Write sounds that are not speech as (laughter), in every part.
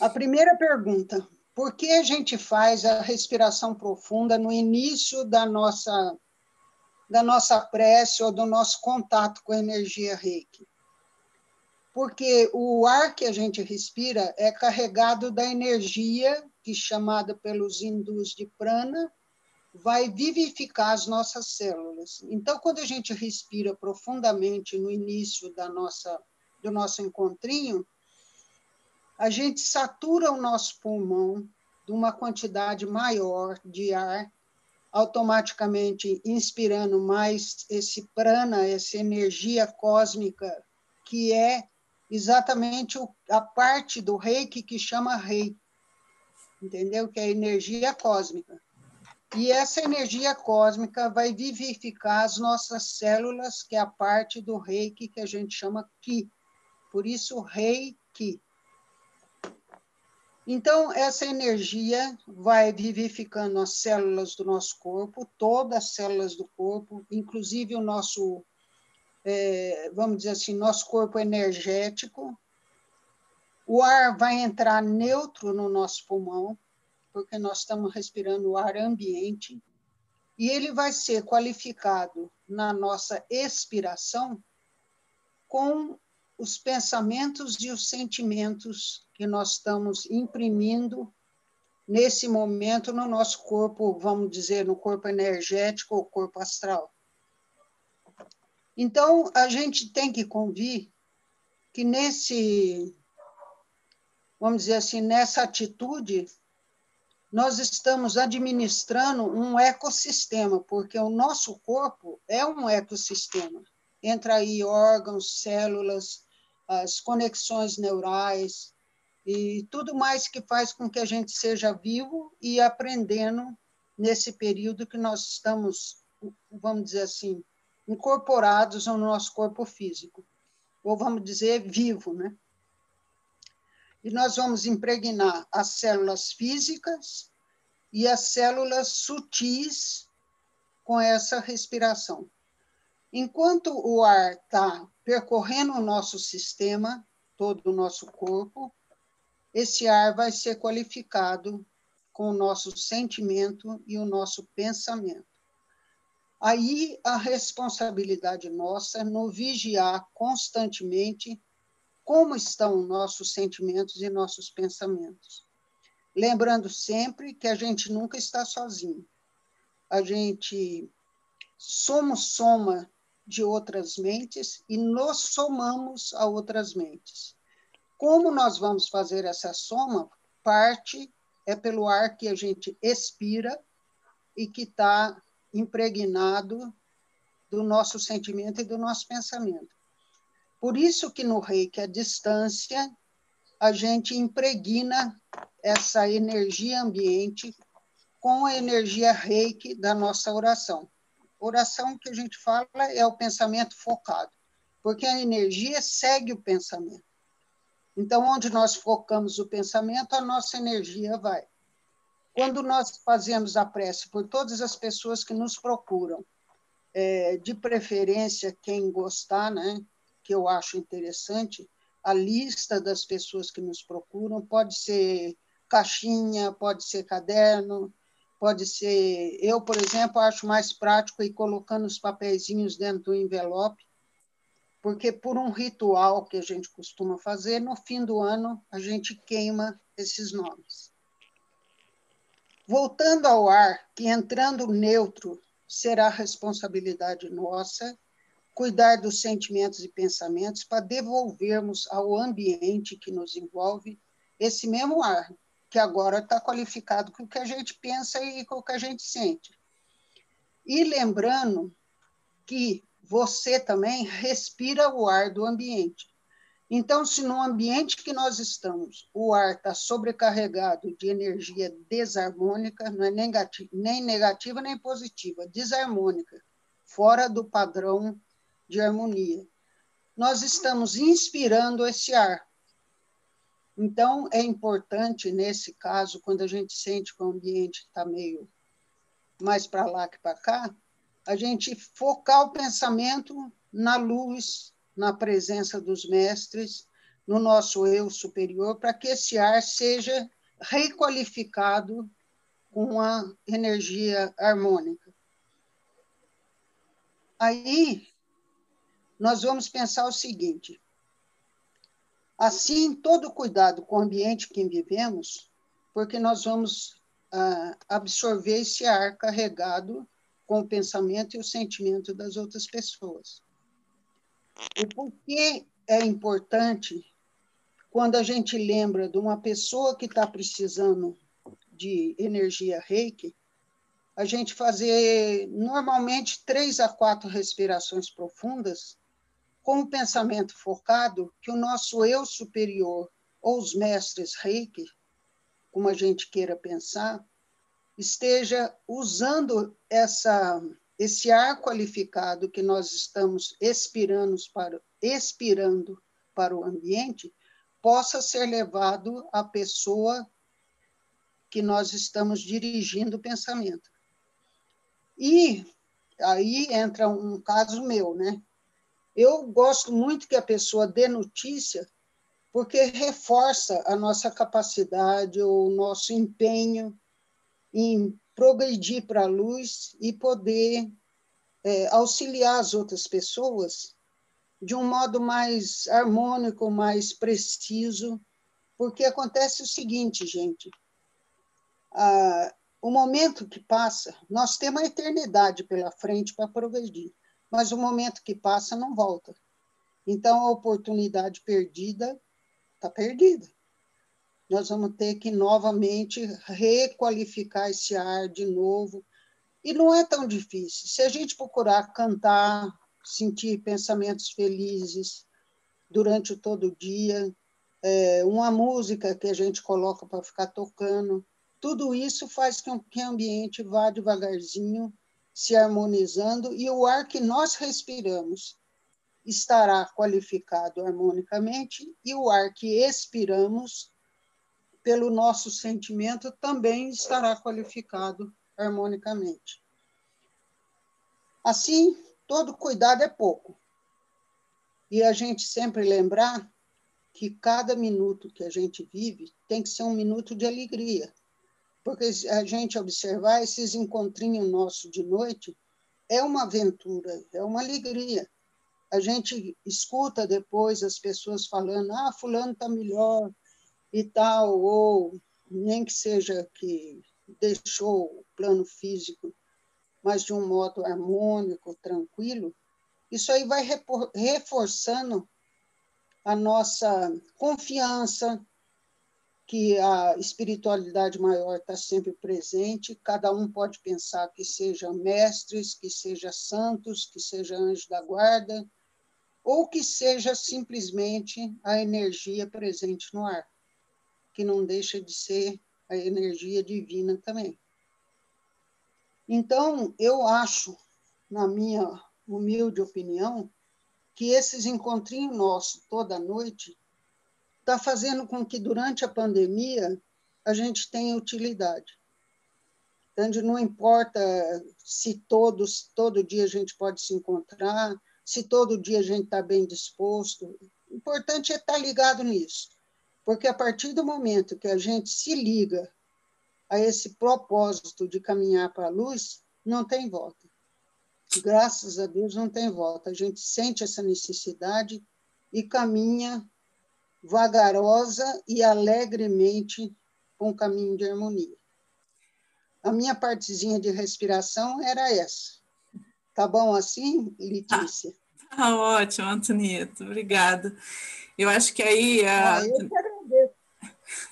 A primeira pergunta: por que a gente faz a respiração profunda no início da nossa da nossa prece ou do nosso contato com a energia Reiki? Porque o ar que a gente respira é carregado da energia que chamada pelos hindus de prana, vai vivificar as nossas células. Então, quando a gente respira profundamente no início da nossa do nosso encontrinho, a gente satura o nosso pulmão de uma quantidade maior de ar, automaticamente inspirando mais esse prana, essa energia cósmica, que é exatamente a parte do reiki que chama rei, entendeu? Que é a energia cósmica. E essa energia cósmica vai vivificar as nossas células, que é a parte do reiki que a gente chama ki. Por isso, reiki. Então, essa energia vai vivificando as células do nosso corpo, todas as células do corpo, inclusive o nosso, é, vamos dizer assim, nosso corpo energético. O ar vai entrar neutro no nosso pulmão, porque nós estamos respirando o ar ambiente, e ele vai ser qualificado na nossa expiração com os pensamentos e os sentimentos que nós estamos imprimindo nesse momento no nosso corpo, vamos dizer, no corpo energético ou corpo astral. Então, a gente tem que convir que nesse, vamos dizer assim, nessa atitude, nós estamos administrando um ecossistema, porque o nosso corpo é um ecossistema. Entra aí órgãos, células, as conexões neurais e tudo mais que faz com que a gente seja vivo e aprendendo nesse período que nós estamos, vamos dizer assim, incorporados no nosso corpo físico, ou vamos dizer vivo, né? E nós vamos impregnar as células físicas e as células sutis com essa respiração. Enquanto o ar está percorrendo o nosso sistema, todo o nosso corpo, esse ar vai ser qualificado com o nosso sentimento e o nosso pensamento. Aí a responsabilidade nossa é no vigiar constantemente como estão nossos sentimentos e nossos pensamentos. Lembrando sempre que a gente nunca está sozinho. A gente somos soma de outras mentes e nos somamos a outras mentes. Como nós vamos fazer essa soma? Parte é pelo ar que a gente expira e que está impregnado do nosso sentimento e do nosso pensamento. Por isso que no reiki, a distância, a gente impregna essa energia ambiente com a energia reiki da nossa oração. Oração que a gente fala é o pensamento focado, porque a energia segue o pensamento. Então, onde nós focamos o pensamento, a nossa energia vai. Quando nós fazemos a prece por todas as pessoas que nos procuram, é, de preferência quem gostar, né, que eu acho interessante, a lista das pessoas que nos procuram pode ser caixinha, pode ser caderno, Pode ser, eu, por exemplo, acho mais prático ir colocando os papeizinhos dentro do envelope, porque por um ritual que a gente costuma fazer, no fim do ano a gente queima esses nomes. Voltando ao ar, que entrando neutro será responsabilidade nossa cuidar dos sentimentos e pensamentos para devolvermos ao ambiente que nos envolve esse mesmo ar, que agora está qualificado com o que a gente pensa e com o que a gente sente. E lembrando que você também respira o ar do ambiente. Então, se no ambiente que nós estamos o ar está sobrecarregado de energia desarmônica, não é negativa, nem negativa nem positiva, desarmônica, fora do padrão de harmonia, nós estamos inspirando esse ar. Então, é importante, nesse caso, quando a gente sente que o ambiente está meio mais para lá que para cá, a gente focar o pensamento na luz, na presença dos mestres, no nosso eu superior para que esse ar seja requalificado com a energia harmônica. Aí nós vamos pensar o seguinte: assim, todo cuidado com o ambiente que vivemos, porque nós vamos ah, absorver esse ar carregado com o pensamento e o sentimento das outras pessoas. O porquê é importante quando a gente lembra de uma pessoa que está precisando de energia reiki, a gente fazer normalmente três a quatro respirações profundas com o pensamento focado que o nosso eu superior ou os mestres reiki, como a gente queira pensar, esteja usando essa esse ar qualificado que nós estamos expirando para expirando para o ambiente possa ser levado à pessoa que nós estamos dirigindo o pensamento. E aí entra um caso meu, né? Eu gosto muito que a pessoa dê notícia, porque reforça a nossa capacidade, o nosso empenho em progredir para a luz e poder é, auxiliar as outras pessoas de um modo mais harmônico, mais preciso, porque acontece o seguinte, gente, o momento que passa, nós temos a eternidade pela frente para progredir, mas o momento que passa não volta. Então, a oportunidade perdida está perdida. Nós vamos ter que novamente requalificar esse ar de novo. E não é tão difícil. Se a gente procurar cantar, sentir pensamentos felizes durante todo o dia, é, uma música que a gente coloca para ficar tocando. Tudo isso faz com que o ambiente vá devagarzinho se harmonizando e o ar que nós respiramos estará qualificado harmonicamente e o ar que expiramos pelo nosso sentimento também estará qualificado harmonicamente. Assim, todo cuidado é pouco. E a gente sempre lembrar que cada minuto que a gente vive tem que ser um minuto de alegria. Porque a gente observar esses encontrinhos nossos de noite é uma aventura, é uma alegria. A gente escuta depois as pessoas falando: ah, Fulano está melhor e tal, ou nem que seja que deixou o plano físico mas de um modo harmônico, tranquilo, isso aí vai reforçando a nossa confiança que a espiritualidade maior está sempre presente, cada um pode pensar que seja mestres, que seja santos, que seja anjo da guarda, ou que seja simplesmente a energia presente no ar, que não deixa de ser a energia divina também. Então, eu acho, na minha humilde opinião, que esses encontrinhos nossos toda noite está fazendo com que durante a pandemia a gente tenha utilidade. Então, não importa se todos, todo dia a gente pode se encontrar, se todo dia a gente está bem disposto. O importante é estar tá ligado nisso. Porque a partir do momento que a gente se liga a esse propósito de caminhar para a luz, não tem volta. Graças a Deus não tem volta. A gente sente essa necessidade e caminha vagarosa e alegremente com o caminho de harmonia. A minha partezinha de respiração era essa. Tá bom assim, Letícia? Ah, tá ótimo, Antonieta. Obrigada. Eu acho que aí a... Ah, eu que agradeço.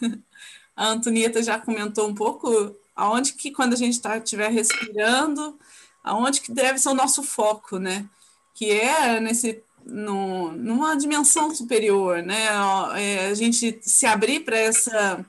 (laughs) A Antonieta já comentou um pouco aonde que quando a gente tá, estiver respirando, aonde que deve ser o nosso foco, né? Que é nesse no, numa dimensão superior, né? É, a gente se abrir para essa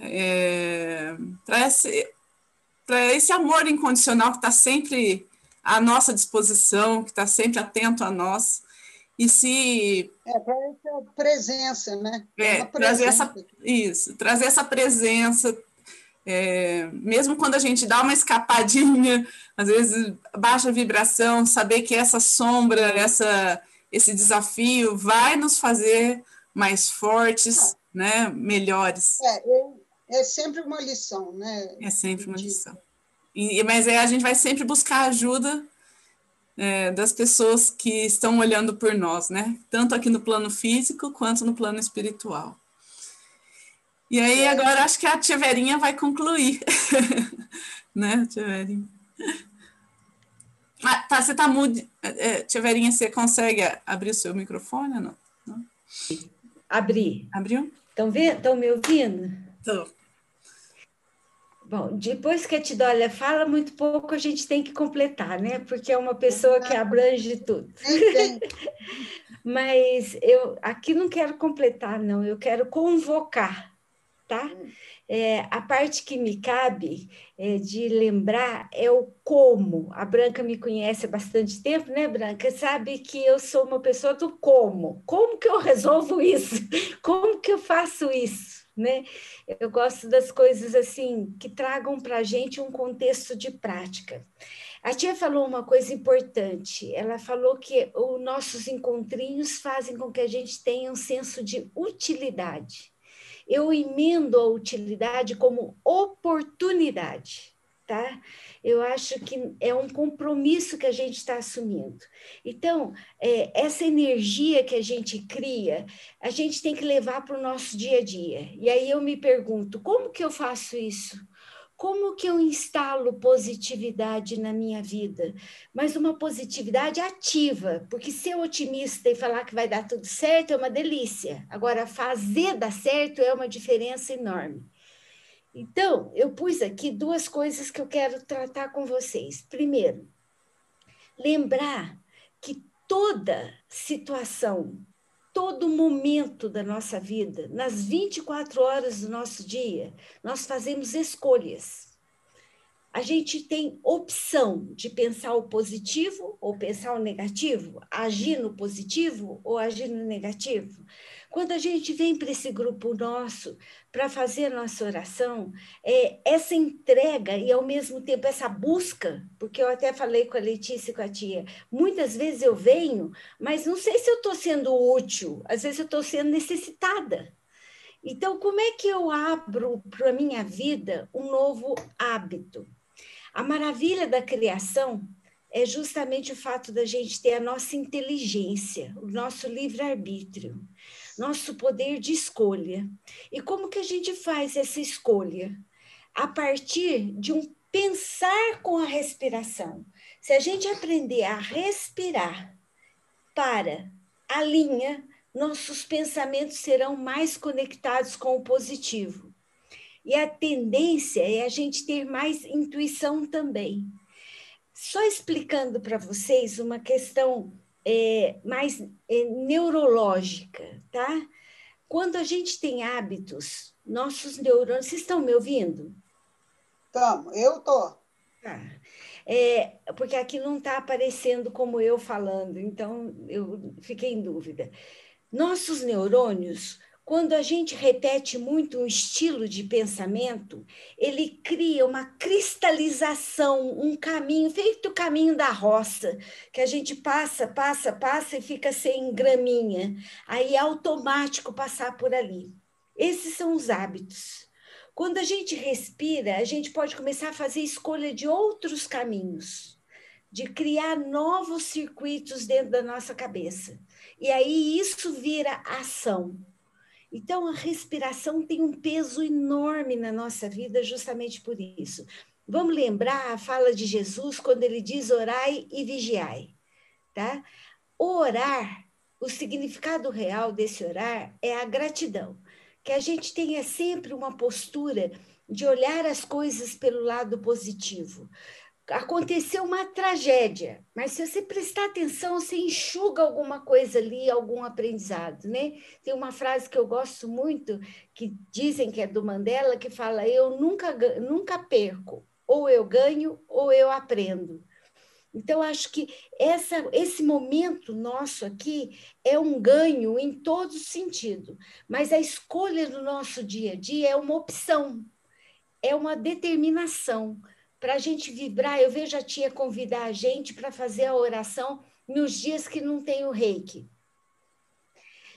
é, para esse, esse amor incondicional que está sempre à nossa disposição, que está sempre atento a nós e se é para essa presença, né? É, presença. trazer essa isso, trazer essa presença, é, mesmo quando a gente dá uma escapadinha, (laughs) às vezes baixa a vibração, saber que essa sombra, essa esse desafio vai nos fazer mais fortes, né? Melhores. É, é sempre uma lição, né? É sempre uma lição. E, mas aí a gente vai sempre buscar ajuda é, das pessoas que estão olhando por nós, né? Tanto aqui no plano físico quanto no plano espiritual. E aí agora acho que a tia Verinha vai concluir, (laughs) né, tia Verinha? Ah, tá, você tá mudo. É, é, tia Verinha, você consegue abrir o seu microfone ou não? não? Abri. Abriu? Estão me ouvindo? Estou. Bom, depois que a Tidólia fala muito pouco, a gente tem que completar, né? Porque é uma pessoa que abrange tudo. (laughs) Mas eu aqui não quero completar, não, eu quero convocar, tá? É, a parte que me cabe é, de lembrar é o como. A Branca me conhece há bastante tempo, né, Branca? Sabe que eu sou uma pessoa do como. Como que eu resolvo (laughs) isso? Como que eu faço isso? né? Eu gosto das coisas assim que tragam para a gente um contexto de prática. A tia falou uma coisa importante. Ela falou que os nossos encontrinhos fazem com que a gente tenha um senso de utilidade. Eu emendo a utilidade como oportunidade tá? Eu acho que é um compromisso que a gente está assumindo. Então, é, essa energia que a gente cria, a gente tem que levar para o nosso dia a dia. E aí eu me pergunto, como que eu faço isso? Como que eu instalo positividade na minha vida? Mas uma positividade ativa, porque ser otimista e falar que vai dar tudo certo é uma delícia. Agora, fazer dar certo é uma diferença enorme. Então, eu pus aqui duas coisas que eu quero tratar com vocês. Primeiro, lembrar que toda situação, todo momento da nossa vida, nas 24 horas do nosso dia, nós fazemos escolhas. A gente tem opção de pensar o positivo ou pensar o negativo, agir no positivo ou agir no negativo. Quando a gente vem para esse grupo nosso para fazer nossa oração, é, essa entrega e ao mesmo tempo essa busca, porque eu até falei com a Letícia e com a tia, muitas vezes eu venho, mas não sei se eu estou sendo útil, às vezes eu estou sendo necessitada. Então, como é que eu abro para a minha vida um novo hábito? A maravilha da criação é justamente o fato da gente ter a nossa inteligência, o nosso livre-arbítrio nosso poder de escolha. E como que a gente faz essa escolha? A partir de um pensar com a respiração. Se a gente aprender a respirar para a linha, nossos pensamentos serão mais conectados com o positivo. E a tendência é a gente ter mais intuição também. Só explicando para vocês uma questão é, mais é, neurológica, tá? Quando a gente tem hábitos, nossos neurônios. Vocês estão me ouvindo? Estamos, eu estou. Tá. É, porque aqui não está aparecendo como eu falando, então eu fiquei em dúvida. Nossos neurônios quando a gente repete muito um estilo de pensamento, ele cria uma cristalização, um caminho, feito o caminho da roça, que a gente passa, passa, passa e fica sem graminha. Aí é automático passar por ali. Esses são os hábitos. Quando a gente respira, a gente pode começar a fazer escolha de outros caminhos, de criar novos circuitos dentro da nossa cabeça. E aí isso vira ação. Então, a respiração tem um peso enorme na nossa vida, justamente por isso. Vamos lembrar a fala de Jesus quando ele diz orai e vigiai, tá? Orar, o significado real desse orar é a gratidão, que a gente tenha sempre uma postura de olhar as coisas pelo lado positivo aconteceu uma tragédia, mas se você prestar atenção, você enxuga alguma coisa ali, algum aprendizado, né? Tem uma frase que eu gosto muito, que dizem que é do Mandela, que fala: Eu nunca, nunca perco, ou eu ganho, ou eu aprendo. Então, acho que essa, esse momento nosso aqui é um ganho em todo sentido, mas a escolha do nosso dia a dia é uma opção, é uma determinação para a gente vibrar. Eu vejo a tia convidar a gente para fazer a oração nos dias que não tem o reiki.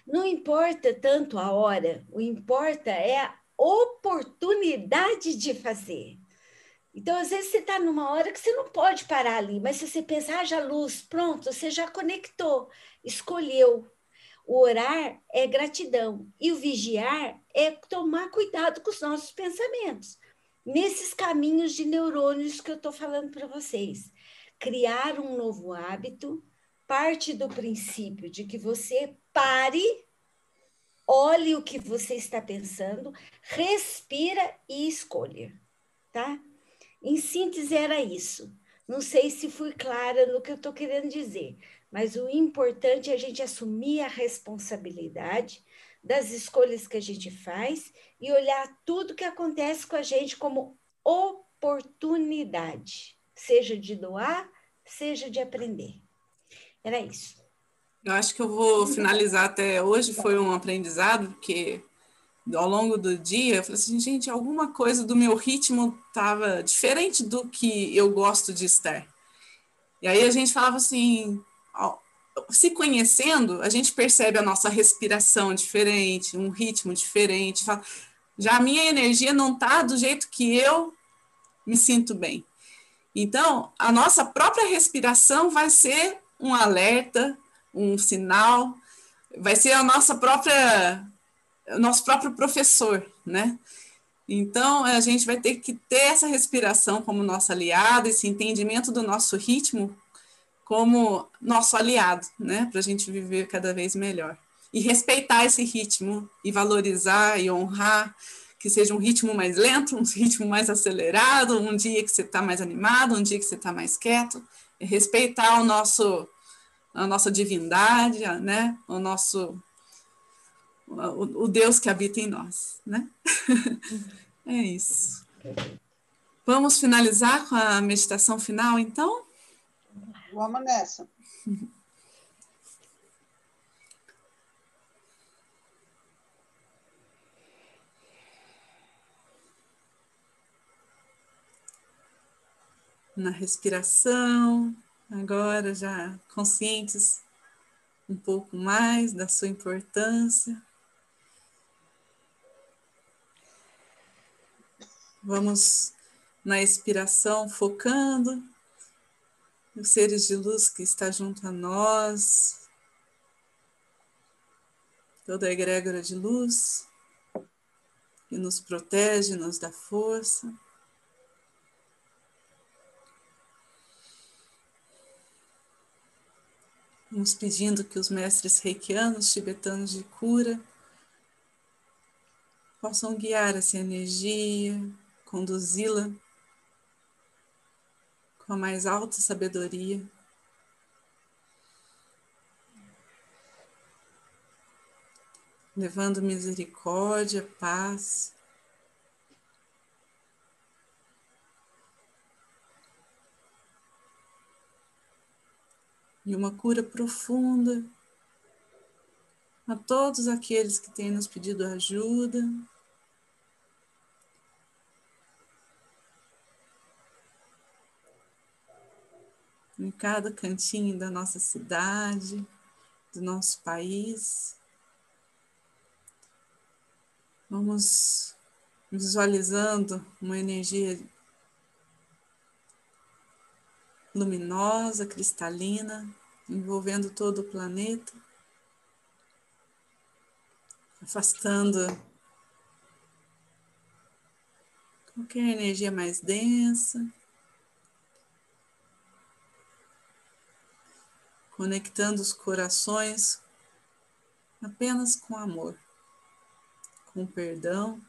Não importa tanto a hora, o importa é a oportunidade de fazer. Então, às vezes, você está numa hora que você não pode parar ali, mas se você pensar, haja luz, pronto, você já conectou, escolheu. O orar é gratidão e o vigiar é tomar cuidado com os nossos pensamentos. Nesses caminhos de neurônios que eu estou falando para vocês. Criar um novo hábito parte do princípio de que você pare, olhe o que você está pensando, respira e escolha, tá? Em síntese, era isso. Não sei se fui clara no que eu estou querendo dizer, mas o importante é a gente assumir a responsabilidade das escolhas que a gente faz e olhar tudo que acontece com a gente como oportunidade, seja de doar, seja de aprender. Era isso. Eu acho que eu vou finalizar até hoje, foi um aprendizado, porque ao longo do dia, eu falei assim, gente, alguma coisa do meu ritmo estava diferente do que eu gosto de estar. E aí a gente falava assim, se conhecendo, a gente percebe a nossa respiração diferente, um ritmo diferente. Já a minha energia não está do jeito que eu me sinto bem. Então, a nossa própria respiração vai ser um alerta, um sinal, vai ser a nossa própria o nosso próprio professor, né? Então, a gente vai ter que ter essa respiração como nosso aliado, esse entendimento do nosso ritmo como nosso aliado, né? Para a gente viver cada vez melhor. E respeitar esse ritmo, e valorizar e honrar, que seja um ritmo mais lento, um ritmo mais acelerado, um dia que você está mais animado, um dia que você está mais quieto. E respeitar o nosso, a nossa divindade, né? O nosso o Deus que habita em nós, né? (laughs) é isso. Vamos finalizar com a meditação final, então? Vamos nessa. Na respiração, agora já conscientes um pouco mais da sua importância. Vamos na expiração focando os seres de luz que está junto a nós, toda a egrégora de luz que nos protege, nos dá força. Vamos pedindo que os mestres reikianos, tibetanos de cura, possam guiar essa energia, conduzi-la com a mais alta sabedoria. Levando misericórdia, paz. E uma cura profunda a todos aqueles que têm nos pedido ajuda, em cada cantinho da nossa cidade, do nosso país. Vamos visualizando uma energia luminosa, cristalina, envolvendo todo o planeta, afastando qualquer energia mais densa. Conectando os corações apenas com amor, com perdão.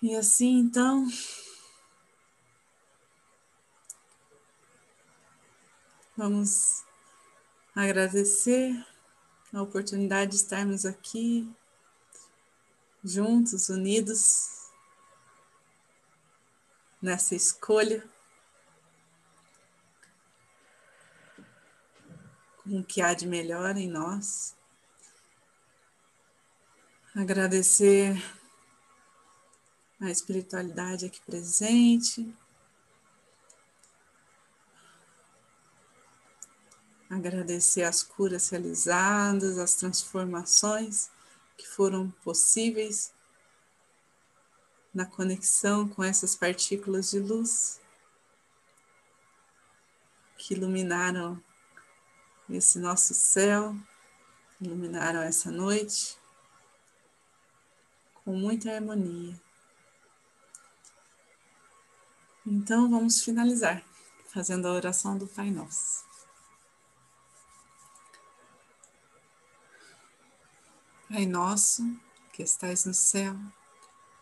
E assim então, vamos agradecer a oportunidade de estarmos aqui juntos, unidos nessa escolha, com o que há de melhor em nós. Agradecer a espiritualidade aqui presente. agradecer as curas realizadas, as transformações que foram possíveis na conexão com essas partículas de luz que iluminaram esse nosso céu, iluminaram essa noite com muita harmonia. Então vamos finalizar fazendo a oração do Pai Nosso. Pai nosso, que estais no céu,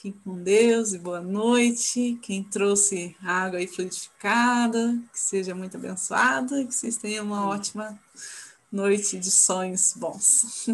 Fiquem com Deus e boa noite. Quem trouxe água aí fluidificada, que seja muito abençoada e que vocês tenham uma ótima noite de sonhos bons.